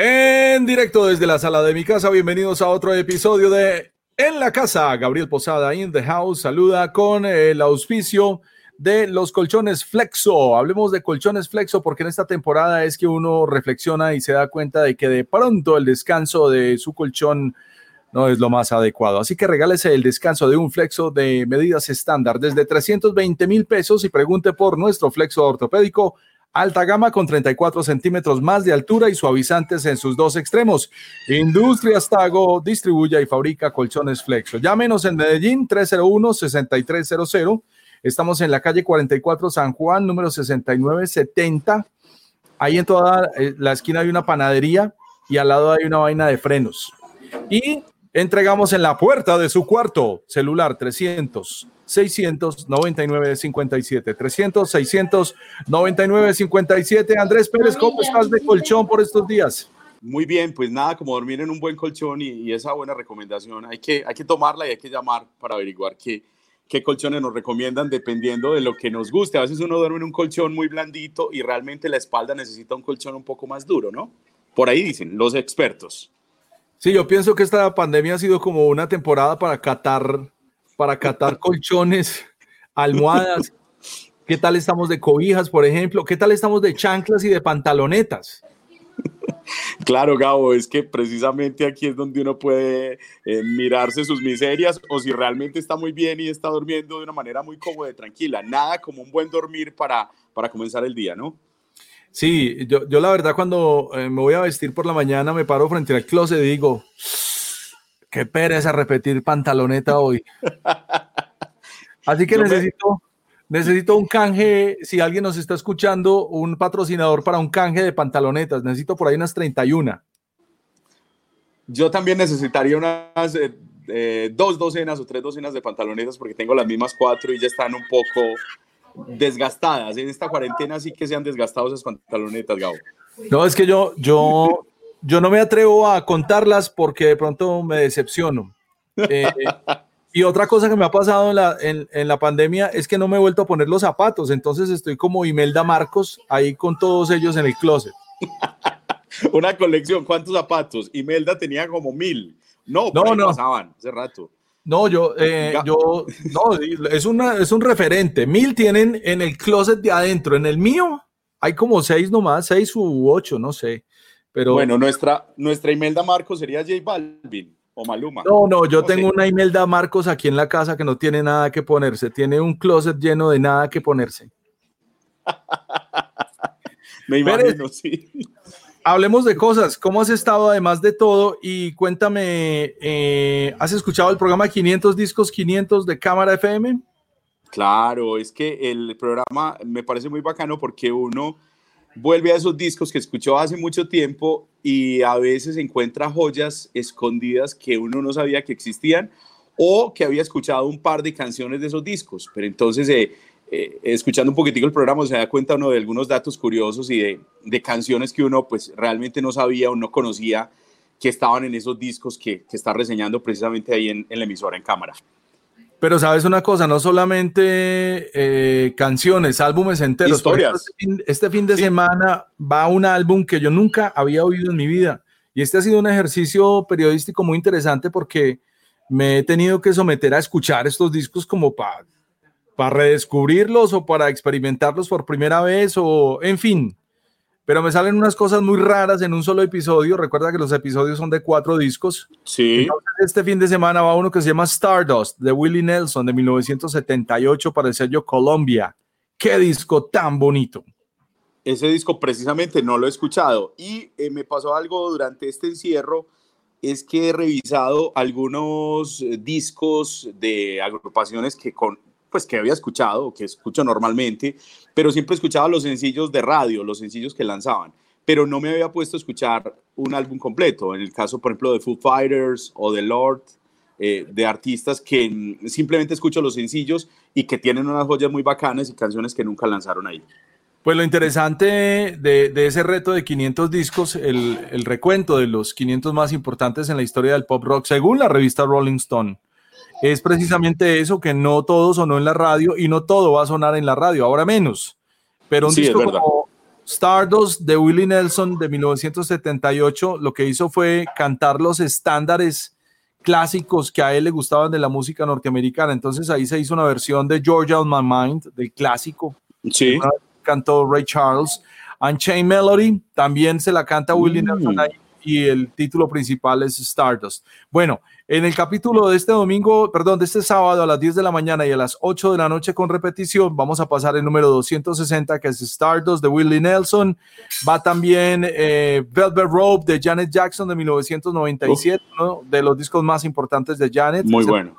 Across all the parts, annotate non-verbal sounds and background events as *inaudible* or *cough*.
En directo desde la sala de mi casa, bienvenidos a otro episodio de En la casa. Gabriel Posada in the house saluda con el auspicio de los colchones Flexo. Hablemos de colchones Flexo porque en esta temporada es que uno reflexiona y se da cuenta de que de pronto el descanso de su colchón no es lo más adecuado. Así que regálese el descanso de un flexo de medidas estándar desde 320 mil pesos y pregunte por nuestro flexo ortopédico alta gama con 34 centímetros más de altura y suavizantes en sus dos extremos. Industrias Tago distribuye y fabrica colchones Flexo. Llámenos en Medellín 301-6300. Estamos en la calle 44 San Juan, número 6970. Ahí en toda eh, la esquina hay una panadería y al lado hay una vaina de frenos. Y entregamos en la puerta de su cuarto celular 300 699 57 300 699 57 Andrés Pérez, ¿cómo estás de colchón por estos días? Muy bien, pues nada, como dormir en un buen colchón y, esa buena recomendación, hay que, hay que tomarla y hay que llamar para averiguar qué, qué colchones nos recomiendan dependiendo de lo que nos guste. A veces uno duerme en un colchón muy blandito y realmente la espalda necesita un colchón un poco más duro, ¿no? Por ahí dicen los expertos. Sí, yo pienso que esta pandemia ha sido como una temporada para catar para catar colchones, *laughs* almohadas. ¿Qué tal estamos de cobijas, por ejemplo? ¿Qué tal estamos de chanclas y de pantalonetas? *laughs* Claro, Gabo, es que precisamente aquí es donde uno puede eh, mirarse sus miserias o si realmente está muy bien y está durmiendo de una manera muy cómoda y tranquila. Nada como un buen dormir para, para comenzar el día, ¿no? Sí, yo, yo la verdad cuando eh, me voy a vestir por la mañana me paro frente al closet y digo, Qué pereza repetir pantaloneta hoy. Así que necesito, necesito un canje, si alguien nos está escuchando, un patrocinador para un canje de pantalonetas. Necesito por ahí unas 31. Yo también necesitaría unas eh, eh, dos docenas o tres docenas de pantalonetas porque tengo las mismas cuatro y ya están un poco desgastadas. En esta cuarentena sí que se han desgastado esas pantalonetas, Gabo. No, es que yo, yo yo no me atrevo a contarlas porque de pronto me decepciono. Eh, *laughs* y otra cosa que me ha pasado en la, en, la, pandemia es que no me he vuelto a poner los zapatos, entonces estoy como Imelda Marcos ahí con todos ellos en el closet. *laughs* Una colección, ¿cuántos zapatos? Imelda tenía como mil. No, no, no. pasaban hace rato. No, yo, eh, yo, no, es, una, es un referente. Mil tienen en el closet de adentro. En el mío hay como seis nomás, seis u ocho, no sé. Bueno, nuestra, nuestra Imelda Marcos sería J Balvin o Maluma. No, no, yo tengo una Imelda Marcos aquí en la casa que no tiene nada que ponerse, tiene un closet lleno de nada que ponerse. *laughs* Me imagino, sí. Hablemos de cosas. ¿Cómo has estado además de todo? Y cuéntame, eh, ¿has escuchado el programa 500 Discos 500 de Cámara FM? Claro, es que el programa me parece muy bacano porque uno vuelve a esos discos que escuchó hace mucho tiempo y a veces encuentra joyas escondidas que uno no sabía que existían o que había escuchado un par de canciones de esos discos. Pero entonces, eh, eh, escuchando un poquitico el programa, se da cuenta uno de algunos datos curiosos y de, canciones que uno pues realmente no sabía o no conocía que estaban en esos discos que, está reseñando precisamente ahí en, en la emisora en cámara. Pero sabes una cosa, no solamente eh, canciones, álbumes enteros. Historias. Este fin, de semana va un álbum que yo nunca había oído en mi vida. Y este ha sido un ejercicio periodístico muy interesante porque me he tenido que someter a escuchar estos discos como para para redescubrirlos o para experimentarlos por primera vez o en fin pero me salen unas cosas muy raras en un solo episodio. Recuerda que los episodios son de cuatro discos. Sí. este fin de semana va uno que se llama Stardust de Willie Nelson de 1978 para el sello Colombia. Qué disco tan bonito. Ese disco precisamente no lo he escuchado y eh, me pasó algo durante este encierro es que he revisado algunos eh, discos de agrupaciones que con, pues que había escuchado, que escucho normalmente, pero siempre escuchaba los sencillos de radio, los sencillos que lanzaban, pero no me había puesto a escuchar un álbum completo. En el caso, por ejemplo, de Foo Fighters o de Lord, eh, de artistas que simplemente escucho los sencillos y que tienen unas joyas muy bacanas y canciones que nunca lanzaron ahí. Pues lo interesante de, ese reto de 500 discos, el, recuento de los 500 más importantes en la historia del pop rock, según la revista Rolling Stone, es precisamente eso, que no todo sonó en la radio y no todo va a sonar en la radio, ahora menos. Pero un disco como Stardust de Willie Nelson de 1978 lo que hizo fue cantar los estándares clásicos que a él le gustaban de la música norteamericana. Entonces ahí se hizo una versión de Georgia on My Mind, del clásico. Sí. Cantó Ray Charles. Unchained Melody también se la canta Willie Nelson Mm. ahí y el título principal es Stardust. Bueno, en el capítulo de este domingo, perdón, de este sábado a las 10 de la mañana y a las 8 de la noche con repetición, vamos a pasar el número 260 que es Stardust de Willie Nelson. Va también eh, Velvet Rope de Janet Jackson de 1997, uno de los discos más importantes de Janet. Muy bueno.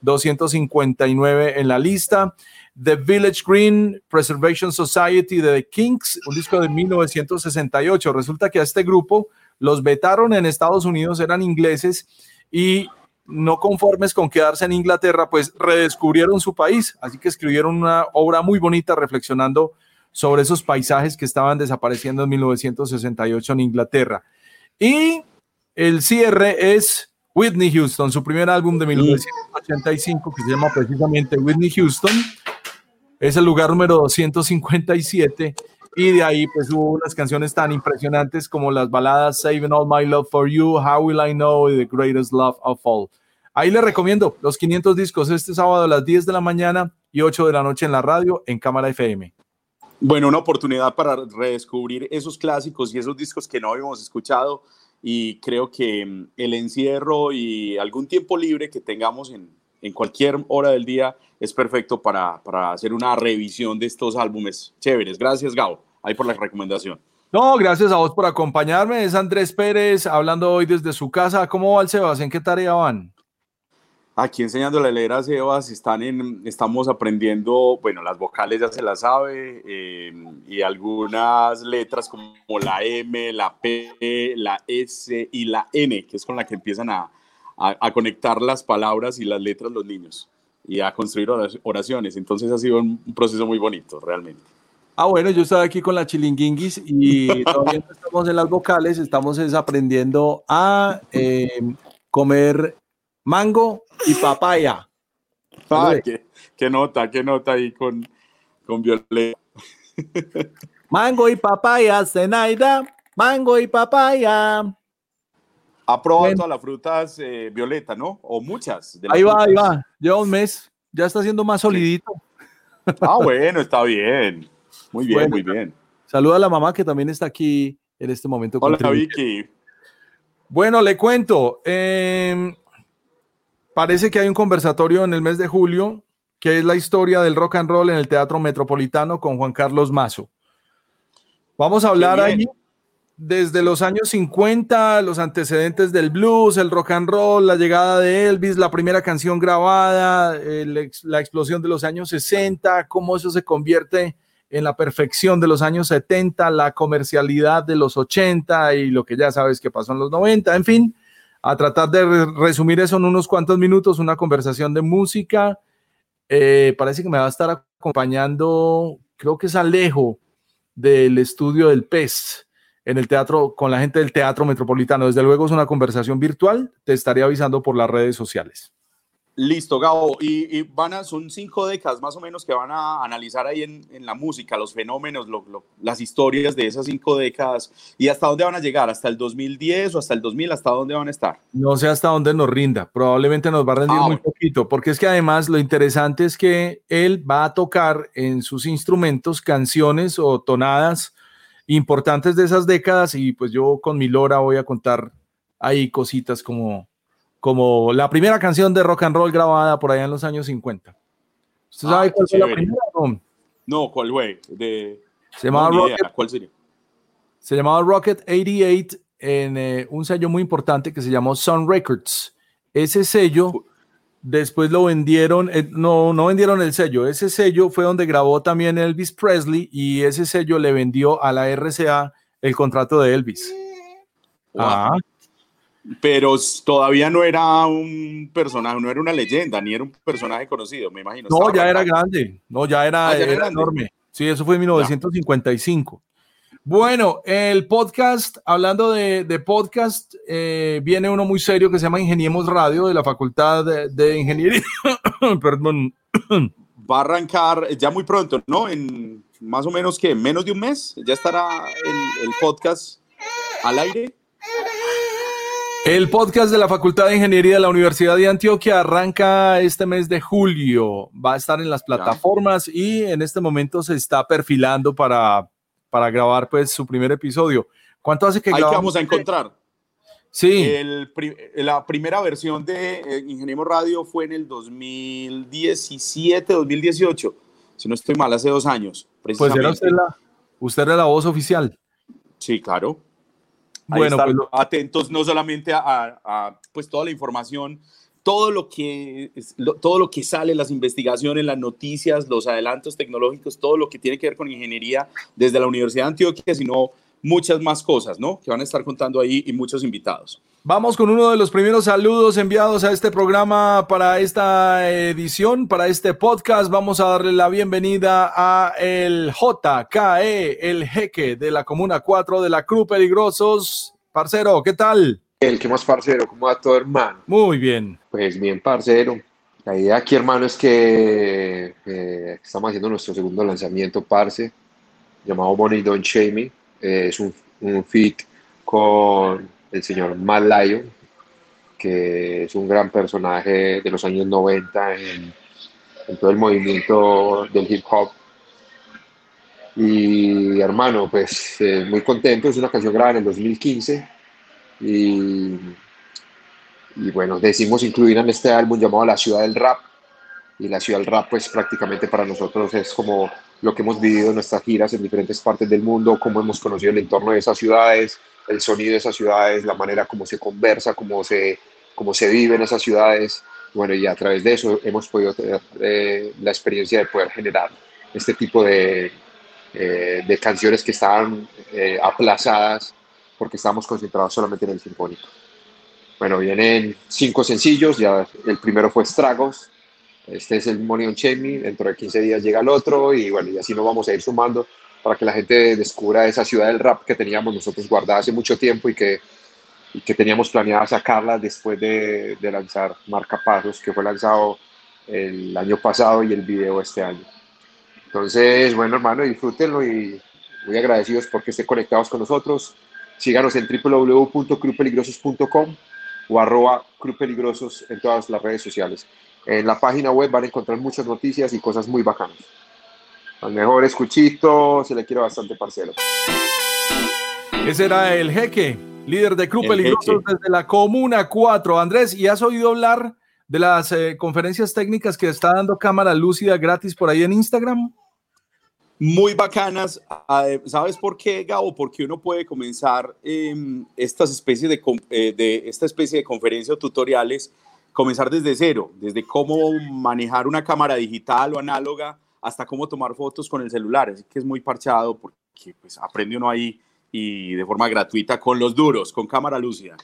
259 en la lista. The Village Green Preservation Society de The Kinks, un disco de 1968. Resulta que a este grupo los vetaron en Estados Unidos, eran ingleses y no conformes con quedarse en Inglaterra, pues redescubrieron su país. Así que escribieron una obra muy bonita reflexionando sobre esos paisajes que estaban desapareciendo en 1968 en Inglaterra. Y el cierre es Whitney Houston, su primer álbum de 1985 que se llama precisamente Whitney Houston. Es el lugar número 257 y de ahí pues hubo unas canciones tan impresionantes como las baladas Saving All My Love For You, How Will I Know y The Greatest Love of All. Ahí les recomiendo los 500 discos este sábado a las 10 de la mañana y 8 de la noche en la radio en Cámara FM. Bueno, una oportunidad para redescubrir esos clásicos y esos discos que no habíamos escuchado y creo que mm, el encierro y algún tiempo libre que tengamos en, en cualquier hora del día es perfecto para, para hacer una revisión de estos álbumes chéveres. Gracias, Gabo, ahí por la recomendación. No, gracias a vos por acompañarme. Es Andrés Pérez hablando hoy desde su casa. ¿Cómo va el Sebas? ¿En qué tarea van? Aquí enseñándole a leer a Sebas, están en, estamos aprendiendo, bueno, las vocales ya se las sabe, eh, y algunas letras como la M, la P, la S y la N, que es con la que empiezan a, a, a conectar las palabras y las letras los niños y a construir oraciones. Entonces ha sido un, un proceso muy bonito, realmente. Ah, bueno, yo estaba aquí con la chilinguinguis y *laughs* todavía no estamos en las vocales, estamos es aprendiendo a eh, comer mango y papaya. Ah, qué, qué, nota, qué nota ahí con, con Violeta. *laughs* mango y papaya, Zenaida, mango y papaya. Ha probado bueno. todas las frutas eh, Violeta, ¿no? O muchas. ahí va, frutas. ahí va. Lleva un mes, ya está siendo más solidito. Ah, bueno, está bien. Muy bien, bueno, muy bien. Saluda a la mamá que también está aquí en este momento. Hola, Vicky. Bueno, le cuento. Eh, parece que hay un conversatorio en el mes de julio que es la historia del rock and roll en el Teatro Metropolitano con Juan Carlos Mazo. Vamos a hablar ahí desde los años 50, los antecedentes del blues, el rock and roll, la llegada de Elvis, la primera canción grabada, el, la explosión de los años 60, cómo eso se convierte en la perfección de los años 70, la comercialidad de los 80 y lo que ya sabes que pasó en los 90, en fin, a tratar de resumir eso en unos cuantos minutos, una conversación de música. Eh, parece que me va a estar acompañando, creo que es Alejo del estudio del PES en el teatro con la gente del Teatro Metropolitano. Desde luego es una conversación virtual, te estaré avisando por las redes sociales. Listo, Gabo. Y, y, van a, son cinco décadas más o menos que van a analizar ahí en, en la música, los fenómenos, lo, lo, las historias de esas cinco décadas. ¿Y hasta dónde van a llegar? ¿Hasta el 2010 o hasta el 2000? ¿Hasta dónde van a estar? No sé hasta dónde nos rinda. Probablemente nos va a rendir ah, muy bueno. poquito, porque es que además lo interesante es que él va a tocar en sus instrumentos canciones o tonadas importantes de esas décadas y pues yo con mi Lora voy a contar ahí cositas como como la primera canción de rock and roll grabada por allá en los años 50. ¿Usted ah, sabe cuál fue la primera? No, no ¿cuál fue? De... Se llamaba no, Rocket. ¿Cuál sería? Se llamaba Rocket 88 en eh, un sello muy importante que se llamó Sun Records. Ese sello después lo vendieron, eh, no, no vendieron el sello, ese sello fue donde grabó también Elvis Presley y ese sello le vendió a la RCA el contrato de Elvis. Wow. Ah pero todavía no era un personaje, no era una leyenda, ni era un personaje conocido, me imagino. No, ya era grande, no, ya era, ah, ya era, era enorme. Sí, eso fue en 1955. Ya. Bueno, el podcast, hablando de, de podcast, eh, viene uno muy serio que se llama Ingeniemos Radio de la Facultad de, de Ingeniería, *coughs* perdón, va a arrancar ya muy pronto, ¿no? En más o menos que menos de un mes ya estará el, el podcast al aire. El podcast de la Facultad de Ingeniería de la Universidad de Antioquia arranca este mes de julio. Va a estar en las plataformas y en este momento se está perfilando para, para grabar pues su primer episodio. ¿Cuánto hace que Ahí vamos a encontrar. Sí. El, la primera versión de eh, Ingeniero Radio fue en el 2017, 2018, si no estoy mal, hace dos años. Pues era usted la, usted era la voz oficial. Sí, claro. Bueno, pues atentos no solamente a, pues toda la información, todo lo que todo lo que sale, las investigaciones, las noticias, los adelantos tecnológicos, todo lo que tiene que ver con ingeniería desde la Universidad de Antioquia, sino muchas más cosas, ¿no? Que van a estar contando ahí y muchos invitados. Vamos con uno de los primeros saludos enviados a este programa para esta edición, para este podcast. Vamos a darle la bienvenida a el JKE, el jeque de la Comuna 4 de la Cruz Peligrosos. Parcero, ¿qué tal? El que más parcero, ¿cómo va todo, hermano? Muy bien. Pues bien, parcero. La idea aquí, hermano, es que eh, estamos haciendo nuestro segundo lanzamiento, parce, llamado Money Don't Shame eh, es un, un fit con el señor Matt Lyon, que es un gran personaje de los años 90 en, todo el movimiento del hip hop. Y hermano, pues eh, muy contento, es una canción grabada en el 2015 y, y bueno, decimos incluir en este álbum llamado La Ciudad del Rap. Y la Ciudad del Rap pues prácticamente para nosotros es como lo que hemos vivido en nuestras giras en diferentes partes del mundo, cómo hemos conocido el entorno de esas ciudades, el sonido de esas ciudades, la manera como se conversa, cómo se, cómo se vive en esas ciudades. Bueno, y a través de eso hemos podido tener eh, la experiencia de poder generar este tipo de, eh, de canciones que estaban eh, aplazadas porque estábamos concentrados solamente en el sinfónico. Bueno, vienen cinco sencillos, ya el primero fue Estragos, este es el Money on Chemi, dentro de 15 días llega el otro y bueno, y así nos vamos a ir sumando para que la gente descubra esa ciudad del rap que teníamos nosotros guardada hace mucho tiempo y que, que teníamos planeada sacarla después de, de lanzar Marca Pasos, que fue lanzado el año pasado y el video este año. Entonces, bueno, hermano, disfrútenlo y muy agradecidos porque estén conectados con nosotros. Síganos en www.crupeligrosos.com o arroba crupeligrosos en todas las redes sociales. En la página web van a encontrar muchas noticias y cosas muy bacanas. Al mejor escuchito, se le quiere bastante parcero. Ese era el jeque, líder de Club Peligrosos desde la Comuna 4. Andrés, ¿y has oído hablar de las eh, conferencias técnicas que está dando Cámara Lúcida gratis por ahí en Instagram? Muy bacanas. ¿Sabes por qué, Gabo? Porque uno puede comenzar em, estas especies de, eh, de, esta especie de conferencias o tutoriales comenzar desde cero, desde cómo manejar una cámara digital o análoga hasta cómo tomar fotos con el celular. Así que es muy parchado porque pues, aprende uno ahí y de forma gratuita con los duros, con cámara lúcida.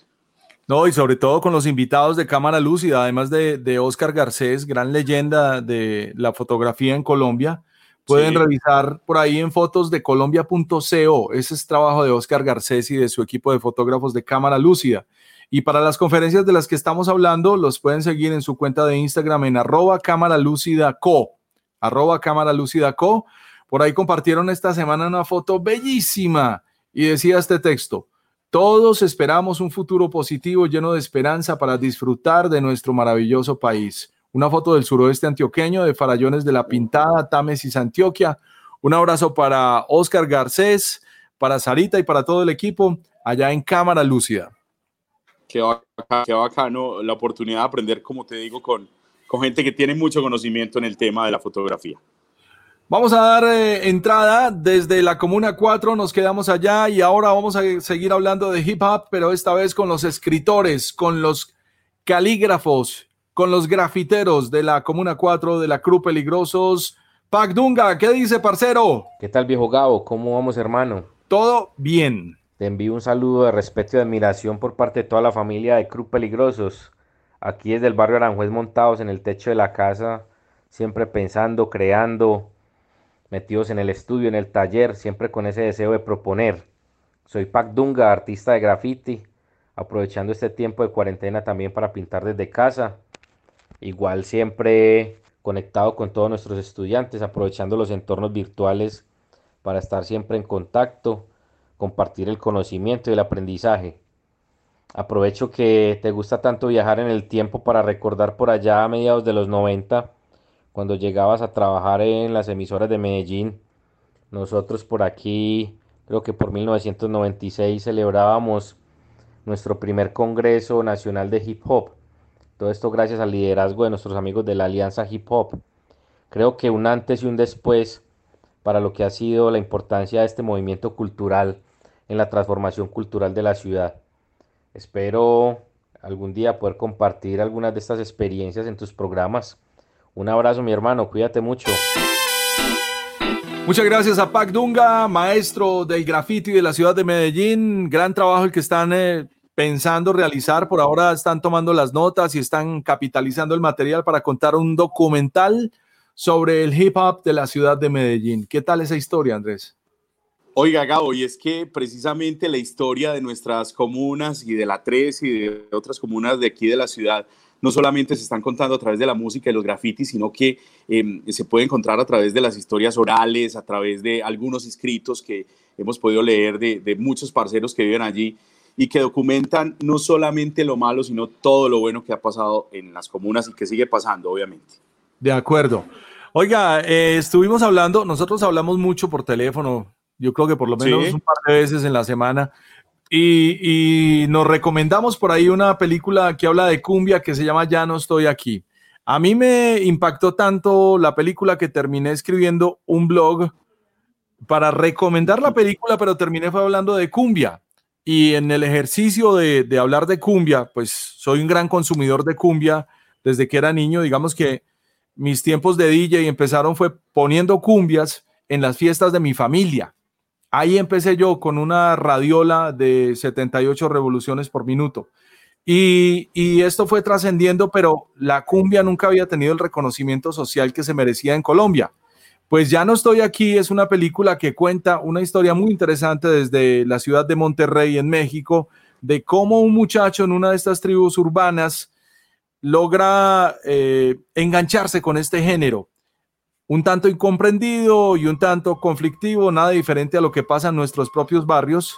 No, y sobre todo con los invitados de cámara lúcida, además de, de Oscar Garcés, gran leyenda de la fotografía en Colombia. Pueden revisar por ahí en fotos de colombia.co. Ese es trabajo de Oscar Garcés y de su equipo de fotógrafos de cámara lúcida. Y para las conferencias de las que estamos hablando, los pueden seguir en su cuenta de Instagram en arroba cámara lúcida co, arroba cámara lúcida co. Por ahí compartieron esta semana una foto bellísima y decía este texto, todos esperamos un futuro positivo lleno de esperanza para disfrutar de nuestro maravilloso país. Una foto del suroeste antioqueño de Farallones de la Pintada, Támesis, Antioquia. Un abrazo para Oscar Garcés, para Sarita y para todo el equipo allá en Cámara Lúcida qué bacano, la oportunidad de aprender, como te digo, con, con gente que tiene mucho conocimiento en el tema de la fotografía. Vamos a dar eh, entrada desde la Comuna 4, nos quedamos allá y ahora vamos a seguir hablando de hip hop, pero esta vez con los escritores, con los calígrafos, con los grafiteros de la Comuna 4 de la Cruz Peligrosos. Pac Dunga, ¿qué dice, parcero? ¿Qué tal, viejo Gabo? ¿Cómo vamos, hermano? Todo bien. Te envío un saludo de respeto y admiración por parte de toda la familia de Cruz Peligrosos. Aquí desde el barrio Aranjuez montados en el techo de la casa, siempre pensando, creando, metidos en el estudio, en el taller, siempre con ese deseo de proponer. Soy Pac Dunga, artista de graffiti, aprovechando este tiempo de cuarentena también para pintar desde casa. Igual siempre conectado con todos nuestros estudiantes, aprovechando los entornos virtuales para estar siempre en contacto, compartir el conocimiento y el aprendizaje. Aprovecho que te gusta tanto viajar en el tiempo para recordar por allá a mediados de los 90, cuando llegabas a trabajar en las emisoras de Medellín. Nosotros por aquí, creo que por 1996 celebrábamos nuestro primer Congreso Nacional de Hip Hop. Todo esto gracias al liderazgo de nuestros amigos de la Alianza Hip Hop. Creo que un antes y un después para lo que ha sido la importancia de este movimiento cultural en la transformación cultural de la ciudad. Espero algún día poder compartir algunas de estas experiencias en tus programas. Un abrazo mi hermano, cuídate mucho. Muchas gracias a Pac Dunga, maestro del graffiti de la ciudad de Medellín. Gran trabajo el que están eh, pensando realizar. Por ahora están tomando las notas y están capitalizando el material para contar un documental sobre el hip hop de la ciudad de Medellín. ¿Qué tal esa historia, Andrés? Oiga, Gabo, y es que precisamente la historia de nuestras comunas y de la 3 y de otras comunas de aquí de la ciudad no solamente se están contando a través de la música y los grafitis, sino que em, se puede encontrar a través de las historias orales, a través de algunos escritos que hemos podido leer de, muchos parceros que viven allí y que documentan no solamente lo malo, sino todo lo bueno que ha pasado en las comunas y que sigue pasando, obviamente. De acuerdo. Oiga, eh, estuvimos hablando, nosotros hablamos mucho por teléfono, yo creo que por lo menos un par de veces en la semana, y, y, nos recomendamos por ahí una película que habla de cumbia que se llama Ya no estoy aquí. A mí me impactó tanto la película que terminé escribiendo un blog para recomendar la película, pero terminé fue hablando de cumbia. Y en el ejercicio de, hablar de cumbia, pues soy un gran consumidor de cumbia desde que era niño. Digamos que mis tiempos de DJ empezaron fue poniendo cumbias en las fiestas de mi familia. Ahí empecé yo con una radiola de 78 revoluciones por minuto. Y, esto fue trascendiendo, pero la cumbia nunca había tenido el reconocimiento social que se merecía en Colombia. Pues ya no estoy aquí, es una película que cuenta una historia muy interesante desde la ciudad de Monterrey en México, de cómo un muchacho en una de estas tribus urbanas logra eh, engancharse con este género, un tanto incomprendido y un tanto conflictivo, nada diferente a lo que pasa en nuestros propios barrios,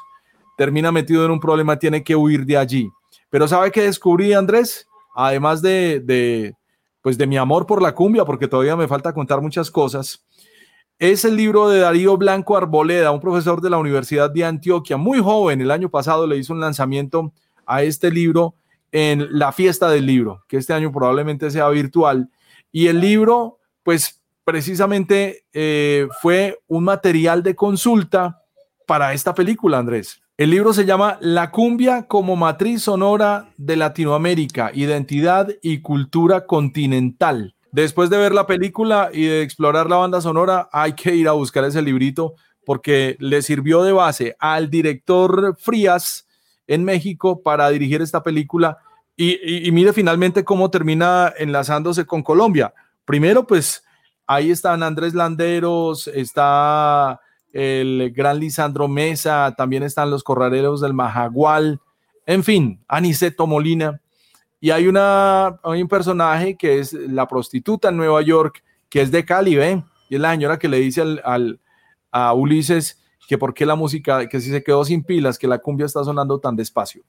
termina metido en un problema, tiene que huir de allí. Pero ¿sabe qué descubrí, Andrés? Además de, de pues de mi amor por la cumbia, porque todavía me falta contar muchas cosas, es el libro de Darío Blanco Arboleda, un profesor de la Universidad de Antioquia, muy joven, el año pasado le hizo un lanzamiento a este libro en la fiesta del libro, que este año probablemente sea virtual. Y el libro, pues precisamente eh, fue un material de consulta para esta película, Andrés. El libro se llama La cumbia como matriz sonora de Latinoamérica, identidad y cultura continental. Después de ver la película y de explorar la banda sonora, hay que ir a buscar ese librito porque le sirvió de base al director Frías en México para dirigir esta película y, mire finalmente cómo termina enlazándose con Colombia. Primero, pues ahí están Andrés Landeros, está el gran Lisandro Mesa, también están los corraleros del Majagual, en fin, Aniceto Molina. Y hay, una, hay un personaje que es la prostituta en Nueva York, que es de Cali, ¿ven? Y es la señora que le dice al, a Ulises que por qué la música, que si se quedó sin pilas, que la cumbia está sonando tan despacio.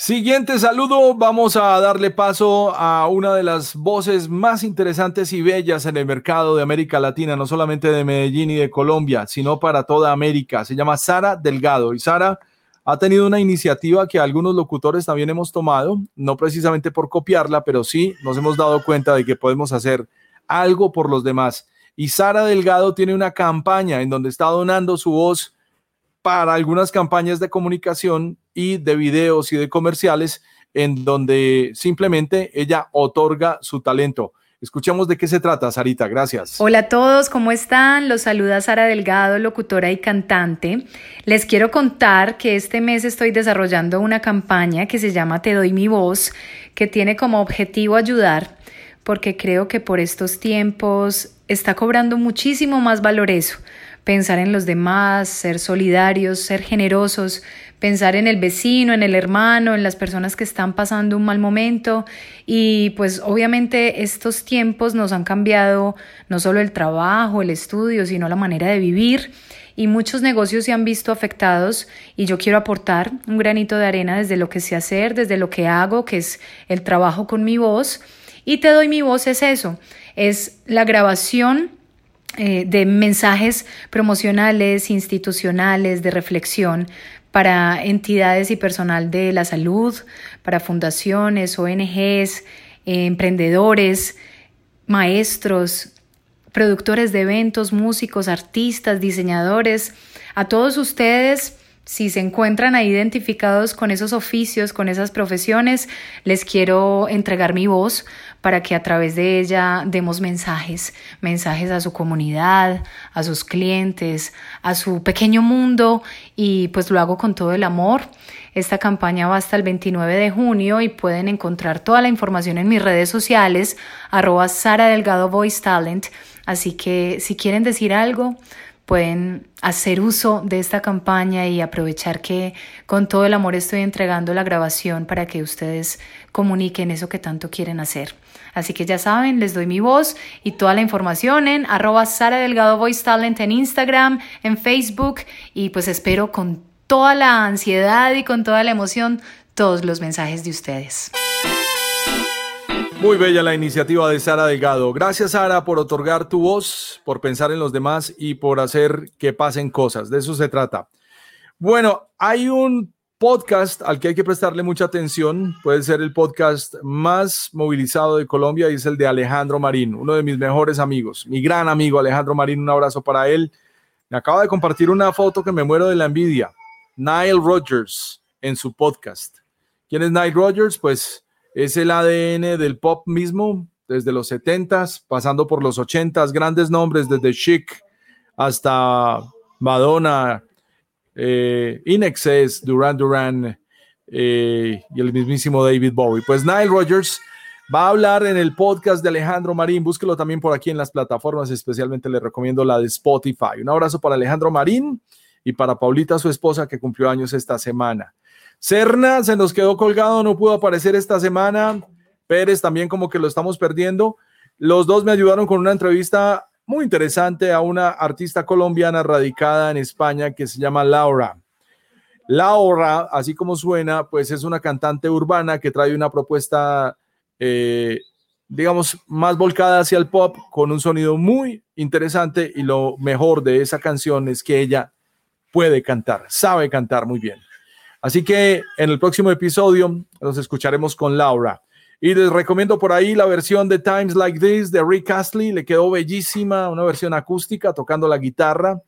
Siguiente saludo, vamos a darle paso a una de las voces más interesantes y bellas en el mercado de América Latina, no solamente de Medellín y de Colombia, sino para toda América. Se llama Sara Delgado y Sara ha tenido una iniciativa que algunos locutores también hemos tomado, no precisamente por copiarla, pero sí nos hemos dado cuenta de que podemos hacer algo por los demás. Y Sara Delgado tiene una campaña en donde está donando su voz para algunas campañas de comunicación y de videos y de comerciales en donde simplemente ella otorga su talento. Escuchemos de qué se trata, Sarita. Gracias. Hola a todos, ¿cómo están? Los saluda Sara Delgado, locutora y cantante. Les quiero contar que este mes estoy desarrollando una campaña que se llama Te doy mi voz, que tiene como objetivo ayudar, porque creo que por estos tiempos está cobrando muchísimo más valor eso pensar en los demás, ser solidarios, ser generosos, pensar en el vecino, en el hermano, en las personas que están pasando un mal momento. Y pues obviamente estos tiempos nos han cambiado no solo el trabajo, el estudio, sino la manera de vivir. Y muchos negocios se han visto afectados y yo quiero aportar un granito de arena desde lo que sé hacer, desde lo que hago, que es el trabajo con mi voz. Y te doy mi voz es eso, es la grabación eh, de mensajes promocionales, institucionales, de reflexión para entidades y personal de la salud, para fundaciones, ONGs, eh, emprendedores, maestros, productores de eventos, músicos, artistas, diseñadores, a todos ustedes. Si se encuentran ahí identificados con esos oficios, con esas profesiones, les quiero entregar mi voz para que a través de ella demos mensajes, mensajes a su comunidad, a sus clientes, a su pequeño mundo y pues lo hago con todo el amor. Esta campaña va hasta el 29 de junio y pueden encontrar toda la información en mis redes sociales, arroba Sara Delgado Voice Talent. Así que si quieren decir algo, pueden hacer uso de esta campaña y aprovechar que con todo el amor estoy entregando la grabación para que ustedes comuniquen eso que tanto quieren hacer. Así que ya saben, les doy mi voz y toda la información en arroba Sara Delgado Voice Talent en Instagram, en Facebook y pues espero con toda la ansiedad y con toda la emoción todos los mensajes de ustedes. Muy bella la iniciativa de Sara Delgado. Gracias Sara por otorgar tu voz, por pensar en los demás y por hacer que pasen cosas. De eso se trata. Bueno, hay un podcast al que hay que prestarle mucha atención. Puede ser el podcast más movilizado de Colombia y es el de Alejandro Marín, uno de mis mejores amigos, mi gran amigo Alejandro Marín. Un abrazo para él. Me acaba de compartir una foto que me muero de la envidia. Nile Rogers en su podcast. ¿Quién es Nile Rogers? Pues es el ADN del pop mismo, desde los 70s, pasando por los 80s, grandes nombres desde Chic hasta Madonna, eh, Inexcess, Duran Duran eh, y el mismísimo David Bowie. Pues Nile Rogers va a hablar en el podcast de Alejandro Marín. Búsquelo también por aquí en las plataformas, especialmente le recomiendo la de Spotify. Un abrazo para Alejandro Marín y para Paulita, su esposa, que cumplió años esta semana. Cerna se nos quedó colgado, no pudo aparecer esta semana. Pérez también como que lo estamos perdiendo. Los dos me ayudaron con una entrevista muy interesante a una artista colombiana radicada en España que se llama Laura. Laura, así como suena, pues es una cantante urbana que trae una propuesta, eh, digamos, más volcada hacia el pop, con un sonido muy interesante y lo mejor de esa canción es que ella puede cantar, sabe cantar muy bien. Así que en el próximo episodio nos escucharemos con Laura. Y les recomiendo por ahí la versión de Times Like This de Rick Astley, le quedó bellísima, una versión acústica tocando la guitarra.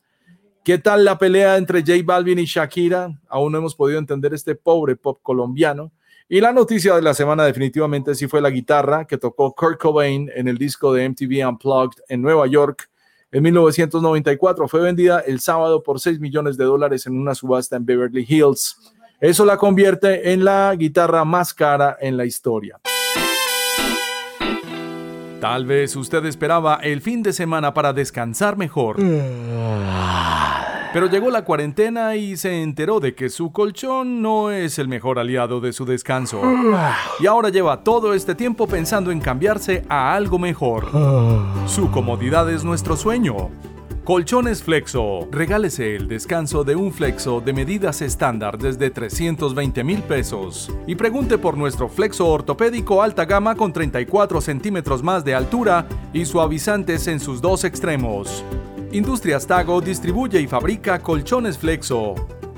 ¿Qué tal la pelea entre J Balvin y Shakira? Aún no hemos podido entender este pobre pop colombiano. Y la noticia de la semana definitivamente sí fue la guitarra que tocó Kurt Cobain en el disco de MTV Unplugged en Nueva York en 1994. Fue vendida el sábado por 6 millones de dólares en una subasta en Beverly Hills. Eso la convierte en la guitarra más cara en la historia. Tal vez usted esperaba el fin de semana para descansar mejor. Pero llegó la cuarentena y se enteró de que su colchón no es el mejor aliado de su descanso. Y ahora lleva todo este tiempo pensando en cambiarse a algo mejor. Su comodidad es nuestro sueño. Colchones Flexo. Regálese el descanso de un Flexo de medidas estándar desde 320 mil pesos. Y pregunte por nuestro Flexo ortopédico alta gama con 34 centímetros más de altura y suavizantes en sus dos extremos. Industrias Tago distribuye y fabrica colchones Flexo.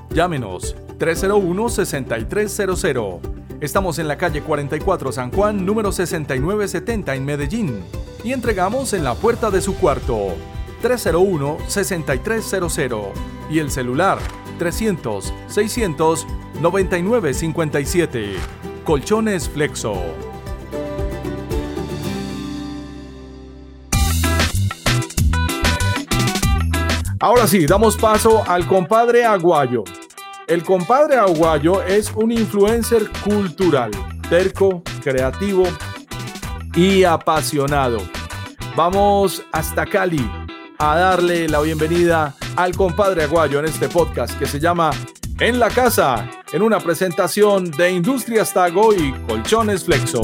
Llámenos 301-6300. Estamos en la calle 44 San Juan, número 6970 en Medellín. Y entregamos en la puerta de su cuarto. 301-6300 y el celular 300-600-9957. Colchones Flexo. Ahora sí, damos paso al compadre Aguayo. El compadre Aguayo es un influencer cultural, terco, creativo y apasionado. Vamos hasta Cali a darle la bienvenida al compadre Aguayo en este podcast que se llama En la Casa, en una presentación de Industrias Tago y Colchones Flexo.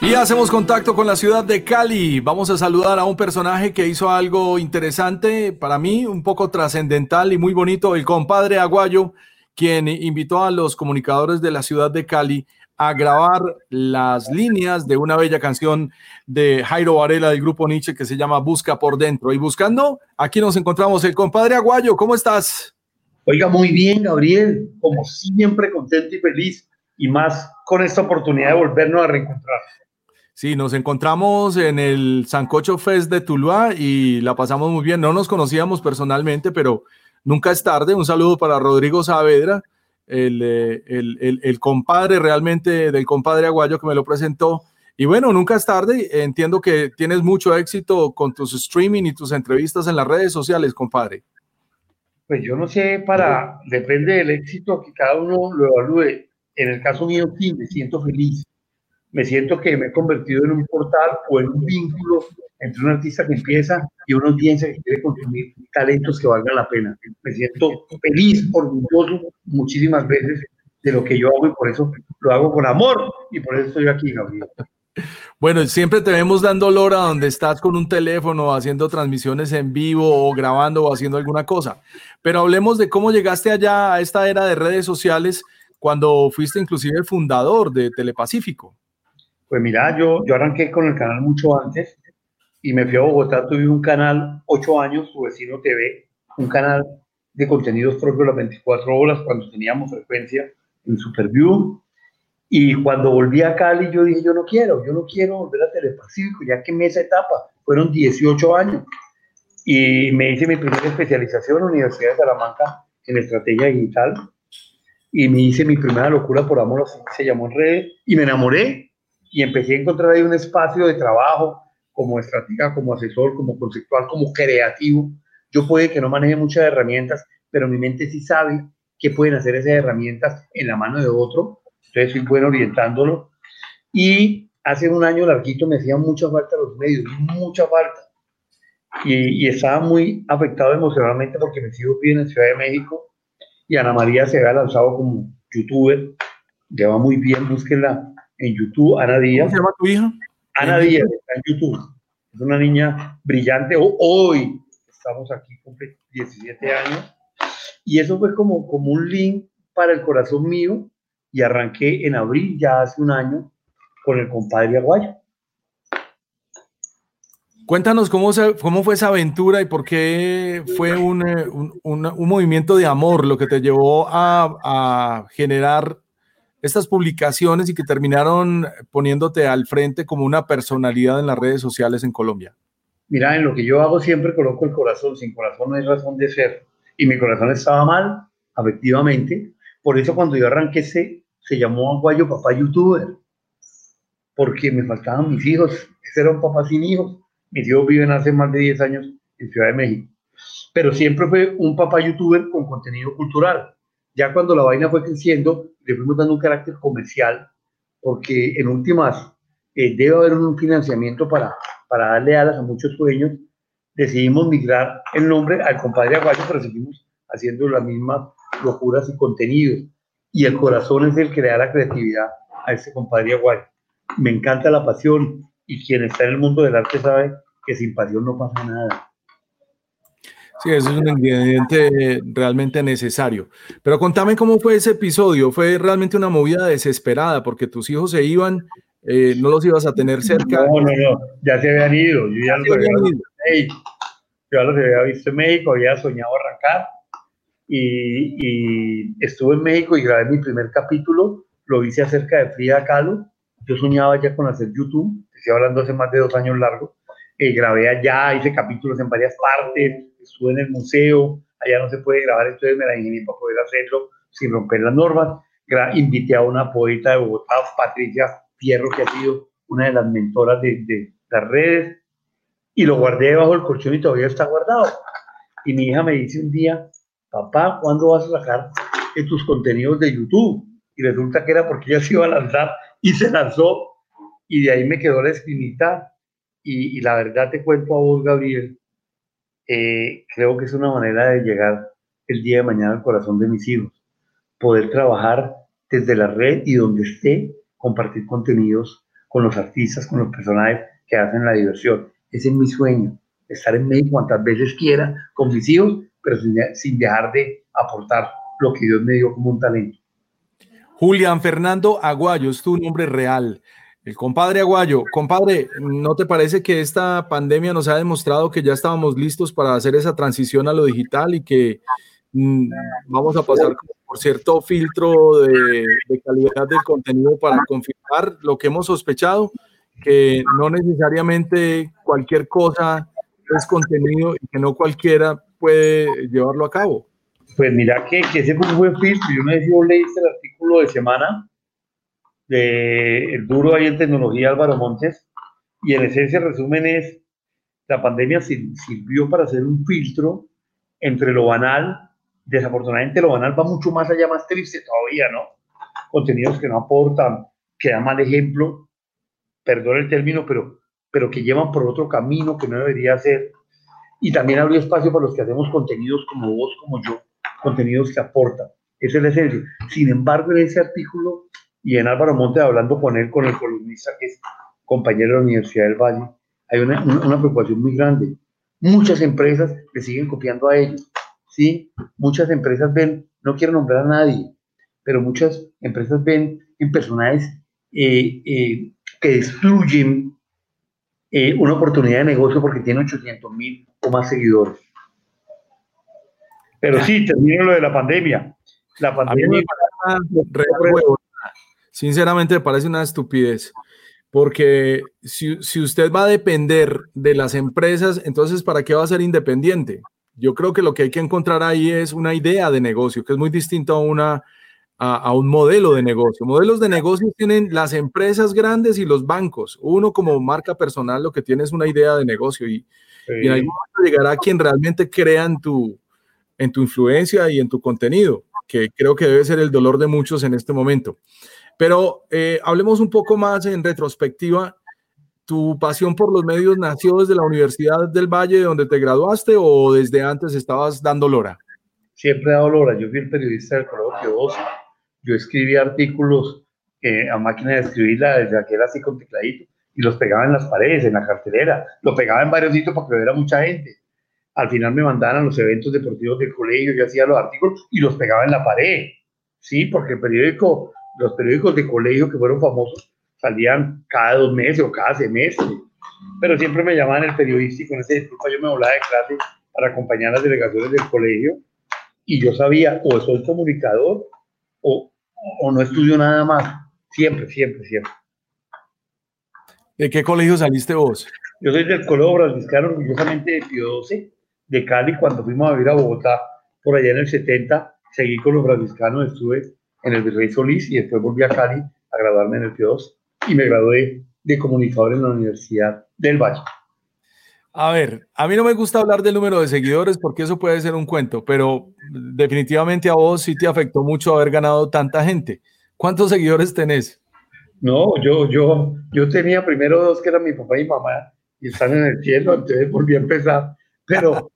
Y hacemos contacto con la ciudad de Cali. Vamos a saludar a un personaje que hizo algo interesante para mí, un poco trascendental y muy bonito, el compadre Aguayo, quien invitó a los comunicadores de la ciudad de Cali a grabar las líneas de una bella canción de Jairo Varela del grupo Nietzsche que se llama Busca por Dentro. Y buscando, aquí nos encontramos el compadre Aguayo. ¿Cómo estás? Oiga, muy bien, Gabriel. Como siempre, contento y feliz. Y más con esta oportunidad de volvernos a reencontrar. Sí, nos encontramos en el Sancocho Fest de Tuluá y la pasamos muy bien. No nos conocíamos personalmente, pero nunca es tarde. Un saludo para Rodrigo Saavedra, el, eh, el, compadre realmente del compadre Aguayo que me lo presentó. Y bueno, nunca es tarde. Entiendo que tienes mucho éxito con tus streaming y tus entrevistas en las redes sociales, compadre. Pues yo no sé, para, depende del éxito que cada uno lo evalúe. En el caso mío, me siento feliz me siento que me he convertido en un portal o en un vínculo entre un artista que empieza y una audiencia que quiere consumir talentos que valgan la pena. Me siento feliz, orgulloso muchísimas veces de lo que yo hago y por eso lo hago con amor y por eso estoy aquí, Gabriel. Bueno, siempre te vemos dando olor a donde estás con un teléfono, haciendo transmisiones en vivo o grabando o haciendo alguna cosa. Pero hablemos de cómo llegaste allá a esta era de redes sociales cuando fuiste inclusive el fundador de Telepacífico. Pues mira, yo, yo arranqué con el canal mucho antes y me fui a Bogotá, tuve un canal ocho años, su vecino TV, un canal de contenidos propios las 24 horas cuando teníamos frecuencia en Superview. Y cuando volví a Cali, yo dije, yo no quiero, yo no quiero volver a Telepacífico, ya que en esa etapa fueron 18 años. Y me hice mi primera especialización en la Universidad de Salamanca en estrategia digital. Y me hice mi primera locura por amor, así se llamó en redes, y me enamoré y empecé a encontrar ahí un espacio de trabajo como estratega, como asesor, como conceptual, como creativo. Yo puede que no maneje muchas herramientas, pero mi mente sí sabe qué pueden hacer esas herramientas en la mano de otro. Entonces soy bueno orientándolo. Y hace un año larguito me hacían mucha falta los medios, mucha falta. Y, y, estaba muy afectado emocionalmente porque me sigo bien en Ciudad de México y Ana María se había lanzado como youtuber. Lleva muy bien, búsquenla en YouTube, Ana Díaz. ¿Cómo se llama tu hija? Ana Díaz está en YouTube. Es una niña brillante. Hoy estamos aquí, cumple 17 años. Y eso fue como, como un link para el corazón mío. Y arranqué en abril, ya hace un año, con el compadre Aguayo. Cuéntanos cómo, cómo fue esa aventura y por qué fue un, eh, un, un, movimiento de amor lo que te llevó a, a generar estas publicaciones y que terminaron poniéndote al frente como una personalidad en las redes sociales en Colombia? Mira, en lo que yo hago siempre coloco el corazón. Sin corazón no hay razón de ser. Y mi corazón estaba mal, efectivamente. Por eso cuando yo arranqué se, se llamó Aguayo Papá YouTuber. Porque me faltaban mis hijos. Ese era un papá sin hijos. Mis hijos viven hace más de 10 años en Ciudad de México. Pero siempre fue un papá YouTuber con contenido cultural. Ya cuando la vaina fue creciendo, le fuimos dando un carácter comercial, porque en últimas eh, debe haber un financiamiento para, para darle alas a muchos sueños. Decidimos migrar el nombre al compadre Aguayo, pero seguimos haciendo las mismas locuras y contenidos. Y el corazón es el que le da la creatividad a ese compadre Aguayo. Me encanta la pasión y quien está en el mundo del arte sabe que sin pasión no pasa nada. Sí, eso es un ingrediente realmente necesario. Pero contame cómo fue ese episodio. Fue realmente una movida desesperada porque tus hijos se iban, eh, no los ibas a tener cerca. No, no, no, ya se habían ido. Yo ya, los había, visto en México. Yo ya los había visto en México, había soñado arrancar y, y estuve en México y grabé mi primer capítulo. Lo hice acerca de Frida Kahlo. Yo soñaba ya con hacer YouTube, estoy hablando hace más de dos años largo. Eh, grabé allá, hice capítulos en varias partes, estuve en el museo, allá no se puede grabar, entonces me la ingenié para poder hacerlo sin romper las normas. invité a una poeta de Bogotá, Patricia Fierro, que ha sido una de las mentoras de, de las redes, y lo guardé debajo del colchón y todavía está guardado. Y mi hija me dice un día, papá, ¿cuándo vas a sacar tus contenidos de YouTube? y resulta que era porque ella se iba a lanzar y se lanzó y de ahí me quedó la espinita y, la verdad te cuento a vos, Gabriel, eh, creo que es una manera de llegar el día de mañana al corazón de mis hijos, poder trabajar desde la red y donde esté, compartir contenidos con los artistas, con los personajes que hacen la diversión. Ese es mi sueño, estar en medio cuantas veces quiera con mis hijos, pero sin dejar de aportar lo que Dios me dio como un talento. Julián Fernando Aguayo es tu nombre real. El compadre Aguayo, compadre, ¿no te parece que esta pandemia nos ha demostrado que ya estábamos listos para hacer esa transición a lo digital y que mm, vamos a pasar por cierto filtro de, calidad del contenido para confirmar lo que hemos sospechado, que no necesariamente cualquier cosa es contenido y que no cualquiera puede llevarlo a cabo? Pues mira que, ese fue un buen filtro. Yo no sé si vos leíste el artículo de semana de el duro ahí en tecnología Álvaro Montes y en esencia el resumen es la pandemia sirvió para hacer un filtro entre lo banal, desafortunadamente lo banal va mucho más allá, más triste todavía, ¿no? Contenidos que no aportan, que dan mal ejemplo, perdón el término, pero, pero que llevan por otro camino que no debería ser. Y también abrió espacio para los que hacemos contenidos como vos, como yo, contenidos que aportan. Esa es la esencia. Sin embargo, en ese artículo y en Álvaro Monte, hablando con él, con el columnista que es compañero de la Universidad del Valle, hay una, una, preocupación muy grande. Muchas empresas le siguen copiando a ellos. ¿sí? Muchas empresas ven, no quiero nombrar a nadie, pero muchas empresas ven en personajes eh, eh, que destruyen eh, una oportunidad de negocio porque tiene 800 mil o más seguidores. Pero sí, termino lo de la pandemia. La pandemia. Sinceramente me parece una estupidez, porque si, si, usted va a depender de las empresas, entonces ¿para qué va a ser independiente? Yo creo que lo que hay que encontrar ahí es una idea de negocio, que es muy distinto a, una, a, un modelo de negocio. Modelos de negocio tienen las empresas grandes y los bancos. Uno como marca personal lo que tiene es una idea de negocio y, y en algún momento llegará quien realmente crea en tu, en tu influencia y en tu contenido, que creo que debe ser el dolor de muchos en este momento. Pero eh, hablemos un poco más en retrospectiva. ¿Tu pasión por los medios nació desde la Universidad del Valle, donde te graduaste, o desde antes estabas dando lora? Siempre he dado lora. Yo fui el periodista del Colegio 12. Yo escribí artículos eh, a máquina de escribirla desde aquel así con tecladito y los pegaba en las paredes, en la cartelera. Lo pegaba en varios sitios para que lo mucha gente al final me mandaban a los eventos deportivos del colegio, yo hacía los artículos y los pegaba en la pared, ¿sí? Porque el periódico, los periódicos de colegio que fueron famosos salían cada dos meses o cada semestre, pero siempre me llamaban el periodístico, en ese disculpa yo me volaba de clase para acompañar a las delegaciones del colegio y yo sabía o soy comunicador o, o no estudio nada más, siempre, siempre, siempre. ¿De qué colegio saliste vos? Yo soy del Colegio Franciscano, orgullosamente de Pío 12, de Cali cuando fuimos a vivir a Bogotá por allá en el 70. Seguí con los franciscanos, estuve en el Virrey Solís y después volví a Cali a graduarme en el P2 y me gradué de comunicador en la Universidad del Valle. A ver, a mí no me gusta hablar del número de seguidores porque eso puede ser un cuento, pero definitivamente a vos sí te afectó mucho haber ganado tanta gente. ¿Cuántos seguidores tenés? No, yo, yo, yo tenía primero dos que eran mi papá y mamá y están en el cielo, entonces volví a empezar. Pero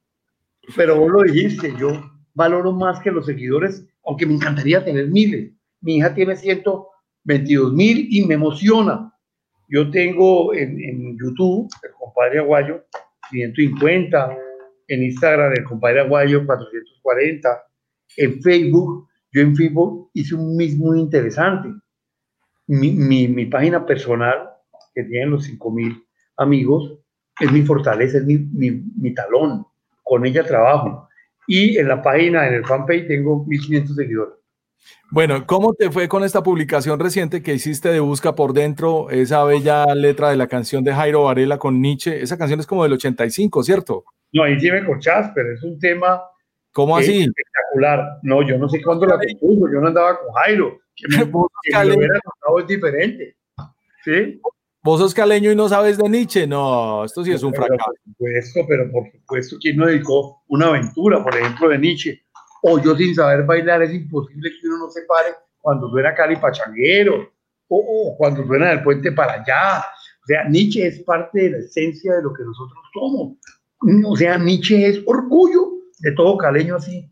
pero vos lo dijiste, yo valoro más que los seguidores, aunque me encantaría tener miles. Mi hija tiene 122 mil y me emociona. Yo tengo en, YouTube, el compadre Aguayo, 150, en Instagram, el compadre Aguayo, 440, en Facebook, yo en Facebook hice un mismo muy interesante. Mi, mi, página personal, que tiene los 5 mil amigos, es mi fortaleza, es mi, mi talón con ella trabajo. Y en la página, en el fanpage, tengo 1500 seguidores. Bueno, ¿cómo te fue con esta publicación reciente que hiciste de Busca por Dentro, esa bella letra de la canción de Jairo Varela con Nietzsche? Esa canción es como del 85, ¿cierto? No, ahí sí me corchás, pero es un tema ¿Cómo así? espectacular. No, yo no sé cuándo la compuso, yo no andaba con Jairo. Que me, *laughs* que me hubiera es diferente. ¿Sí? Vos sos caleño y no sabes de Nietzsche. No, esto sí es un fracaso. Por supuesto, pero por supuesto, ¿quién no dedicó una aventura, por ejemplo, de Nietzsche? O yo sin saber bailar, es imposible que uno no se pare cuando suena Cali Pachanguero, o, cuando suena del puente para allá. O sea, Nietzsche es parte de la esencia de lo que nosotros somos. O sea, Nietzsche es orgullo de todo caleño así.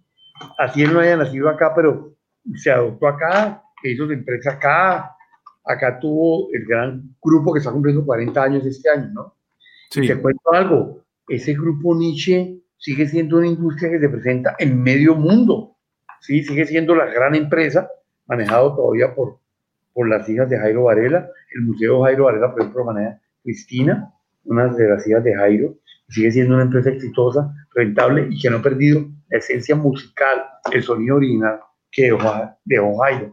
Así él no haya nacido acá, pero se adoptó acá, hizo su empresa acá. Acá tuvo el gran grupo que está cumpliendo 40 años este año, ¿no? Sí. te cuento algo, ese grupo Nietzsche sigue siendo una industria que se presenta en medio mundo, ¿sí? Sigue siendo la gran empresa, manejado todavía por, por las hijas de Jairo Varela. El Museo Jairo Varela, por ejemplo, maneja Cristina, una de las hijas de Jairo, sigue siendo una empresa exitosa, rentable y que no ha perdido la esencia musical, el sonido original que dejó Jairo.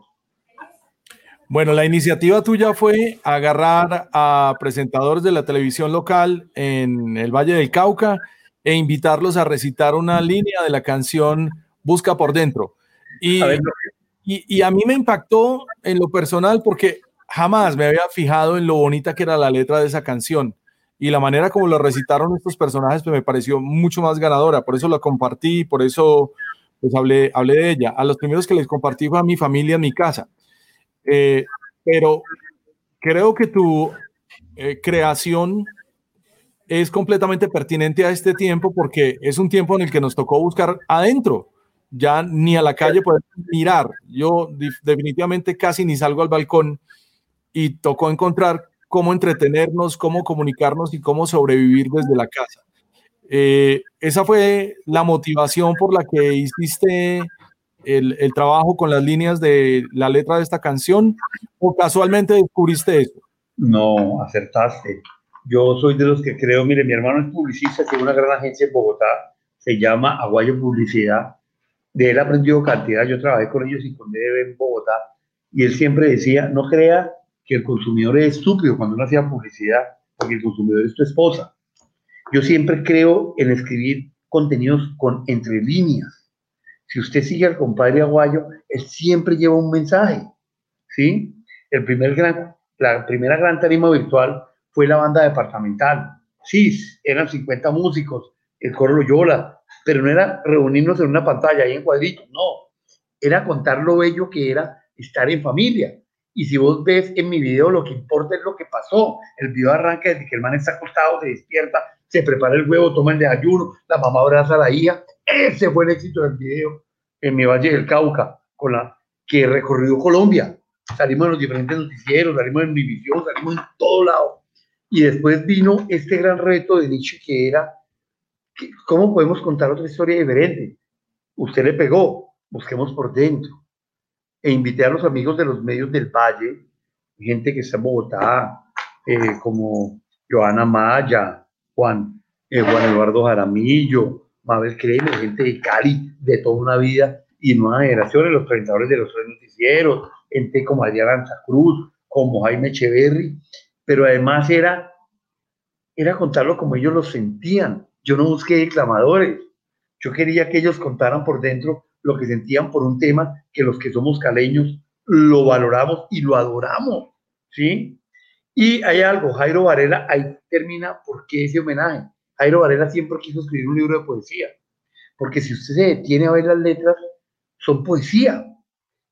Bueno, la iniciativa tuya fue agarrar a presentadores de la televisión local en el Valle del Cauca e invitarlos a recitar una línea de la canción Busca por dentro. Y a, y, a mí me impactó en lo personal porque jamás me había fijado en lo bonita que era la letra de esa canción y la manera como lo recitaron estos personajes pues me pareció mucho más ganadora, por eso la compartí, por eso pues hablé, hablé de ella. A los primeros que les compartí fue a mi familia en mi casa. Eh, pero creo que tu eh, creación es completamente pertinente a este tiempo porque es un tiempo en el que nos tocó buscar adentro. Ya ni a la calle podemos mirar. Yo definitivamente casi ni salgo al balcón y tocó encontrar cómo entretenernos, cómo comunicarnos y cómo sobrevivir desde la casa. Eh, esa fue la motivación por la que hiciste el, el, trabajo con las líneas de la letra de esta canción o casualmente descubriste eso? No, acertaste. Yo soy de los que creo, mire, mi hermano es publicista, tiene una gran agencia en Bogotá, se llama Aguayo Publicidad. De él aprendió cantidad, yo trabajé con ellos y con él en Bogotá, y él siempre decía, no crea que el consumidor es estúpido cuando uno hacía publicidad, porque el consumidor es tu esposa. Yo siempre creo en escribir contenidos con entre líneas si usted sigue al compadre Aguayo, él siempre lleva un mensaje, ¿sí? El primer gran, la primera gran tarima virtual fue la banda departamental. Sí, eran 50 músicos, el coro Loyola, pero no era reunirnos en una pantalla ahí en cuadritos, no. Era contar lo bello que era estar en familia. Y si vos ves en mi video, lo que importa es lo que pasó. El video arranca desde que el man está acostado, se despierta, se prepara el huevo, toma el desayuno, la mamá abraza a la hija. Ese fue el éxito del video en mi Valle del Cauca, con la que recorrió Colombia. Salimos en los diferentes noticieros, salimos en Univisión, salimos en todo lado. Y después vino este gran reto de Nietzsche que era, ¿cómo podemos contar otra historia diferente? Usted le pegó, busquemos por dentro. E invité a los amigos de los medios del Valle, gente que está en Bogotá, eh, como Joana Maya, Juan, eh, Juan Eduardo Jaramillo, Mabel Creme, gente de Cali, de toda una vida y nuevas generaciones, los presentadores de los tres noticieros, gente como Adriana Santa Cruz, como Jaime Echeverry, pero además era, era contarlo como ellos lo sentían. Yo no busqué declamadores, yo quería que ellos contaran por dentro lo que sentían por un tema que los que somos caleños lo valoramos y lo adoramos, ¿sí? Y hay algo, Jairo Varela ahí termina por qué ese homenaje. Jairo Varela siempre quiso escribir un libro de poesía, porque si usted se detiene a ver las letras, son poesía.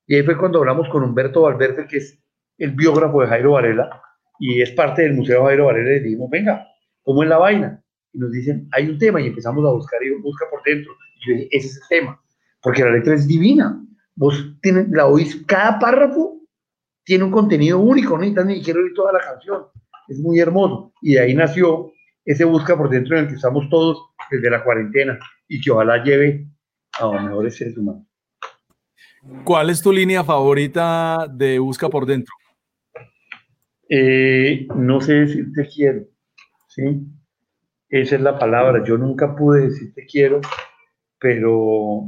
Y ahí fue cuando hablamos con Humberto Valverde, que es el biógrafo de Jairo Varela, y es parte del Museo Jairo Varela, y le dijimos, venga, ¿cómo es la vaina? Y nos dicen, hay un tema, y empezamos a buscar, y busca por dentro. Y yo dije, ese es el tema, porque la letra es divina. Vos tienes, la oís, cada párrafo tiene un contenido único, no necesitas ni quiero oír toda la canción. Es muy hermoso. Y de ahí nació ese busca por dentro en el que estamos todos desde la cuarentena y que ojalá lleve a los mejores seres humanos. ¿Cuál es tu línea favorita de Busca por Dentro? Eh, no sé decirte quiero, ¿sí? Esa es la palabra. Yo nunca pude decirte quiero, pero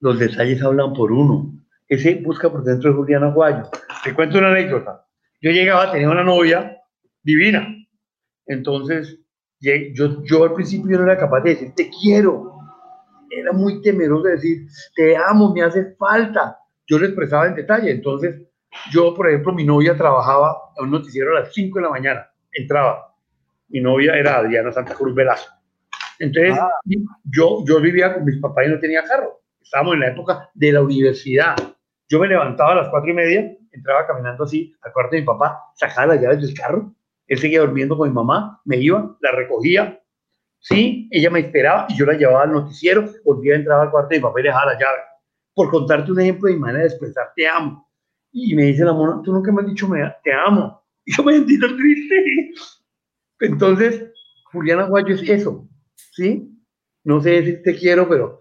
los detalles hablan por uno. Ese Busca por Dentro de Julián Aguayo. Te cuento una anécdota. Yo llegaba, tenía una novia divina, entonces, yo, yo al principio no era capaz de decir, te quiero. Era muy temeroso de decir, te amo, me hace falta. Yo le expresaba en detalle. Entonces, yo, por ejemplo, mi novia trabajaba en un noticiero a las 5 de la mañana. Entraba. Mi novia era Adriana Santa Cruz Velasco. Entonces, ah. yo, yo vivía con mis papás y no tenía carro. Estábamos en la época de la universidad. Yo me levantaba a las cuatro y media, entraba caminando así al cuarto de mi papá, sacaba las llaves del carro, él seguía durmiendo con mi mamá, me iba, la recogía, sí, ella me esperaba y yo la llevaba al noticiero, volvía a entrar al cuarto de mi papá y dejaba las llaves. Por contarte un ejemplo de mi manera de expresar, te amo. Y me dice la mona, tú nunca me has dicho te amo. Y yo me sentí tan triste. Entonces, Julián Aguayo es eso, ¿sí? No sé si te quiero, pero,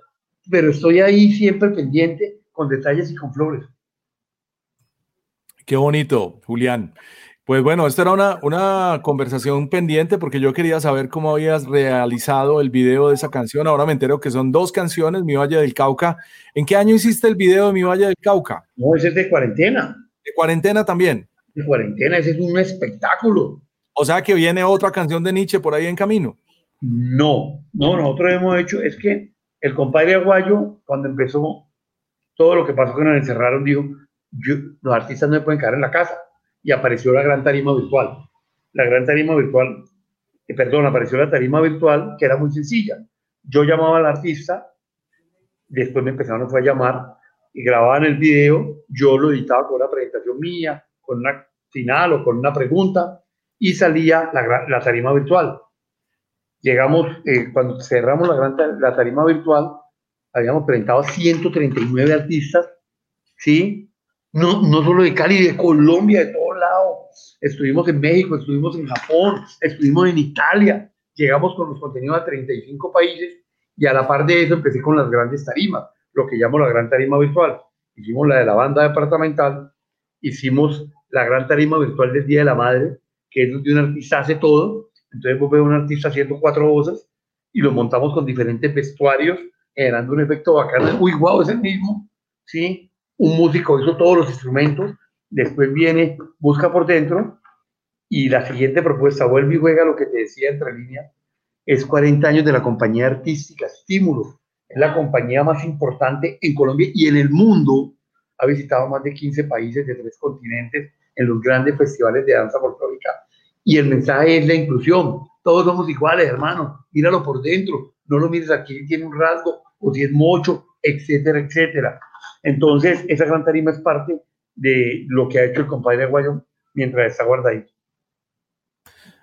pero estoy ahí siempre pendiente con detalles y con flores. Qué bonito, Julián. Pues bueno, esta era una, una conversación pendiente porque yo quería saber cómo habías realizado el video de esa canción. Ahora me entero que son dos canciones, Mi Valle del Cauca. ¿En qué año hiciste el video de Mi Valle del Cauca? No, ese es de cuarentena. ¿De cuarentena también? De cuarentena, ese es un espectáculo. O sea que viene otra canción de Nietzsche por ahí en camino. No, no, nosotros hemos hecho, es que el compadre Aguayo, cuando empezó todo lo que pasó que nos encerraron, dijo, los artistas no pueden quedar en la casa y apareció la gran tarima virtual. La gran tarima virtual, eh, perdón, apareció la tarima virtual que era muy sencilla. Yo llamaba al artista, después me empezaron a llamar y grababan el video, yo lo editaba con una presentación mía, con una final o con una pregunta y salía la, la tarima virtual. Llegamos, eh, cuando cerramos la, gran, la tarima virtual, habíamos presentado a 139 artistas, ¿sí? No, no solo de Cali, de Colombia, de lados. Estuvimos en México, estuvimos en Japón, estuvimos en Italia. Llegamos con los contenidos a 35 países y a la par de eso empecé con las grandes tarimas, lo que llamo la gran tarima virtual. Hicimos la de la banda departamental, hicimos la gran tarima virtual del Día de la Madre, que es donde un artista hace todo. Entonces vos ves un artista haciendo cuatro voces y lo montamos con diferentes vestuarios, generando un efecto bacano. Uy, wow, es el mismo. ¿sí? un músico hizo todos los instrumentos, después viene, busca por dentro, y la siguiente propuesta, vuelve y juega lo que te decía entre líneas, es 40 años de la compañía artística Estímulo. Es la compañía más importante en Colombia y en el mundo. Ha visitado más de 15 países de tres continentes en los grandes festivales de danza folclórica. Y el mensaje es la inclusión. Todos somos iguales, hermano. Míralo por dentro. No lo mires aquí, tiene un rasgo, o si es mocho, etcétera, etcétera. Entonces, esa gran tarima es parte de lo que ha hecho el compadre Aguayo mientras está guardadito.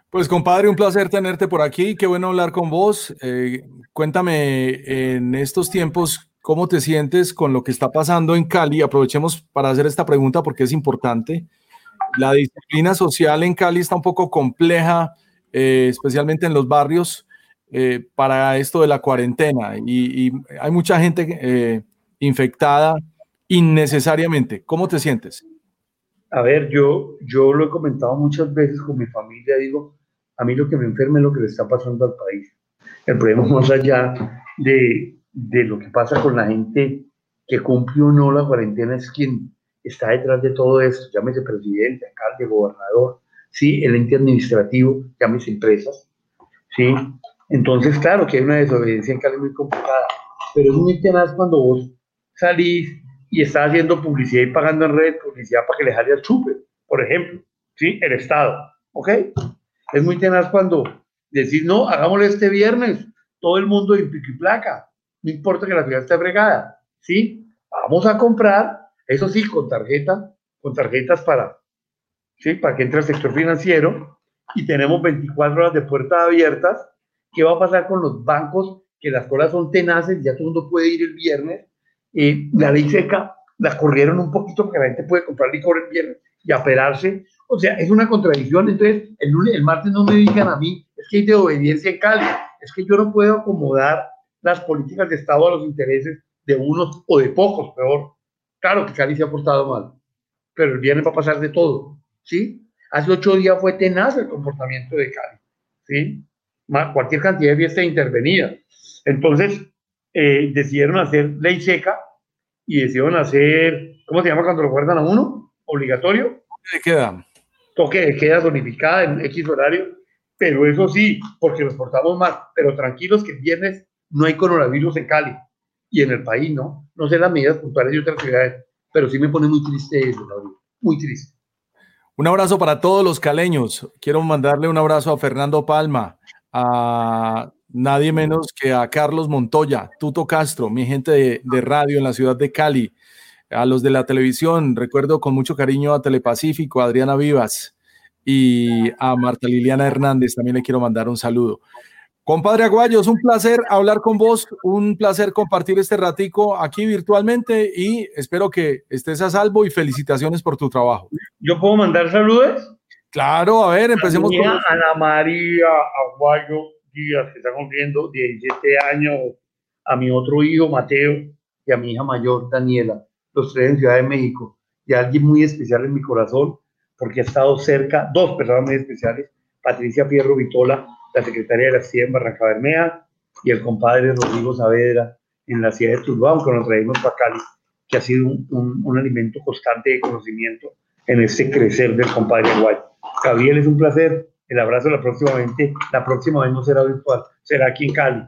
Pues compadre, un placer tenerte por aquí, qué bueno hablar con vos. Eh, cuéntame en estos tiempos cómo te sientes con lo que está pasando en Cali. Aprovechemos para hacer esta pregunta porque es importante. La disciplina social en Cali está un poco compleja, eh, especialmente en los barrios, eh, para esto de la cuarentena y, y hay mucha gente infectada innecesariamente. ¿Cómo te sientes? A ver, yo, yo lo he comentado muchas veces con mi familia, digo, a mí lo que me enferma es lo que le está pasando al país. El problema *laughs* más allá de, de lo que pasa con la gente que cumplió o no la cuarentena es quien está detrás de todo esto, llámese presidente, alcalde, gobernador, sí, el ente administrativo, llámese empresas, sí. Entonces, claro que hay una desobediencia en Cali muy complicada, pero es muy tenaz cuando vos salís y estás haciendo publicidad y pagando en red publicidad para que le jale al chupe, por ejemplo, ¿sí? El Estado, ¿ok? Es muy tenaz cuando decís, no, hagámoslo este viernes, todo el mundo en pico y placa, no importa que la ciudad esté fregada, ¿sí? Vamos a comprar, eso sí, con tarjeta, con tarjetas para, ¿sí? Para que entre el sector financiero y tenemos 24 horas de puertas abiertas. ¿Qué va a pasar con los bancos? Que las colas son tenaces, ya todo el mundo puede ir el viernes, eh, la ley seca la corrieron un poquito porque la gente puede comprar licor el viernes y aperarse. O sea, es una contradicción. Entonces, el, lunes, el martes no me digan a mí, es que hay de obediencia en Cali, es que yo no puedo acomodar las políticas de Estado a los intereses de unos o de pocos, peor. Claro que Cali se ha portado mal, pero el viernes va a pasar de todo, ¿sí? Hace ocho días fue tenaz el comportamiento de Cali, ¿sí? Cualquier cantidad de fiesta intervenida. Entonces, eh, decidieron hacer ley seca y decidieron hacer, ¿cómo se llama cuando lo guardan a uno? Obligatorio. Toque de queda. Toque de queda zonificada en X horario, pero eso sí, porque nos portamos mal, pero tranquilos que el viernes no hay coronavirus en Cali y en el país, ¿no? No sé las medidas puntuales de otras ciudades, pero sí me pone muy triste eso, muy triste. Un abrazo para todos los caleños. Quiero mandarle un abrazo a Fernando Palma, a nadie menos que a Carlos Montoya, Tuto Castro, mi gente de, radio en la ciudad de Cali, a los de la televisión, recuerdo con mucho cariño a Telepacífico, a Adriana Vivas y a Marta Liliana Hernández, también le quiero mandar un saludo. Compadre Aguayo, es un placer hablar con vos, un placer compartir este ratico aquí virtualmente y espero que estés a salvo y felicitaciones por tu trabajo. ¿Yo puedo mandar saludos? Claro, a ver, empecemos con... Ana María Aguayo Díaz, que está cumpliendo 17 años, a mi otro hijo Mateo y a mi hija mayor Daniela, los tres en Ciudad de México, y a alguien muy especial en mi corazón, porque ha estado cerca, dos personas muy especiales, Patricia Fierro Vitola, la secretaria de la CIE en Barranca Bermeja, y el compadre Rodrigo Saavedra en la ciudad de Tuluá, aunque nos traemos para Cali, que ha sido un, un, alimento constante de conocimiento en este crecer del compadre Guay. Gabriel, es un placer. El abrazo la próximamente. La próxima vez no será virtual, será aquí en Cali.